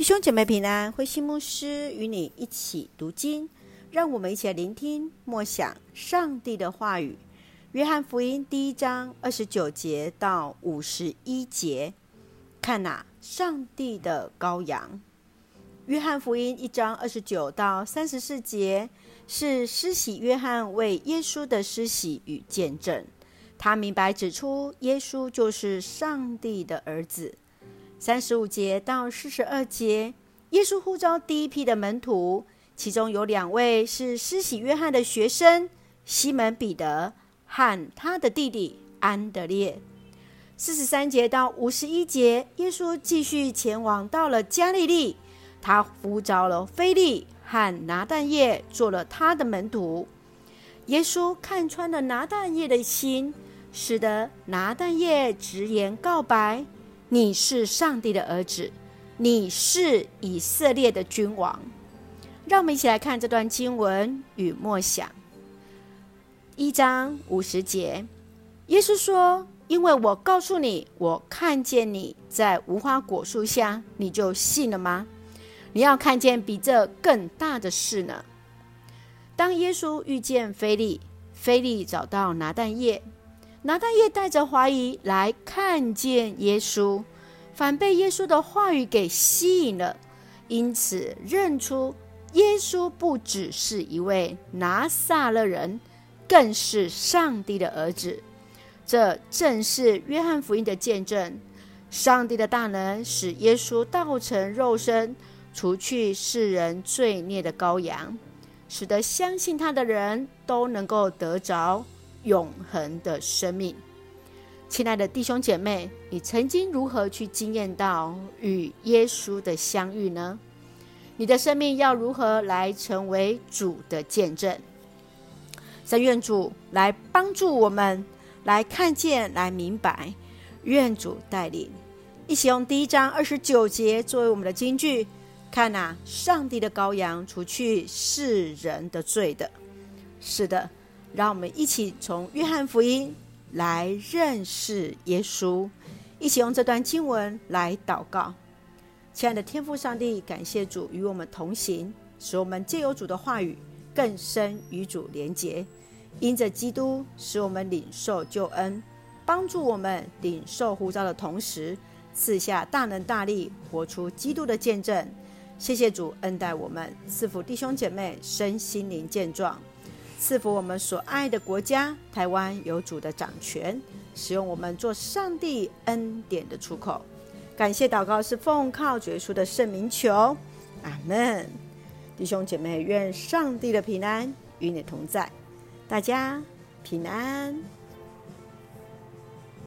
弟兄姐妹平安，慧馨牧师与你一起读经，让我们一起来聆听默想上帝的话语。约翰福音第一章二十九节到五十一节，看呐，上帝的羔羊。约翰福音一章二十九到三十四节是施洗约翰为耶稣的施洗与见证，他明白指出耶稣就是上帝的儿子。三十五节到四十二节，耶稣呼召第一批的门徒，其中有两位是施洗约翰的学生，西门彼得和他的弟弟安德烈。四十三节到五十一节，耶稣继续前往到了加利利，他呼召了腓利和拿但业做了他的门徒。耶稣看穿了拿但业的心，使得拿但业直言告白。你是上帝的儿子，你是以色列的君王。让我们一起来看这段经文与默想。一章五十节，耶稣说：“因为我告诉你，我看见你在无花果树下，你就信了吗？你要看见比这更大的事呢。”当耶稣遇见菲利，菲利找到拿蛋液。拿但业带着怀疑来看见耶稣，反被耶稣的话语给吸引了，因此认出耶稣不只是一位拿撒勒人，更是上帝的儿子。这正是约翰福音的见证：上帝的大能使耶稣道成肉身，除去世人罪孽的羔羊，使得相信他的人都能够得着。永恒的生命，亲爱的弟兄姐妹，你曾经如何去经验到与耶稣的相遇呢？你的生命要如何来成为主的见证？神愿主来帮助我们，来看见，来明白。愿主带领，一起用第一章二十九节作为我们的金句。看哪，上帝的羔羊，除去世人的罪的。是的。让我们一起从约翰福音来认识耶稣，一起用这段经文来祷告。亲爱的天父上帝，感谢主与我们同行，使我们借由主的话语更深与主连结。因着基督，使我们领受救恩，帮助我们领受呼召的同时，赐下大能大力，活出基督的见证。谢谢主恩待我们，赐福弟兄姐妹身心灵健壮。赐福我们所爱的国家台湾有主的掌权，使用我们做上帝恩典的出口。感谢祷告是奉靠主耶稣的圣名求，阿门。弟兄姐妹，愿上帝的平安与你同在，大家平安。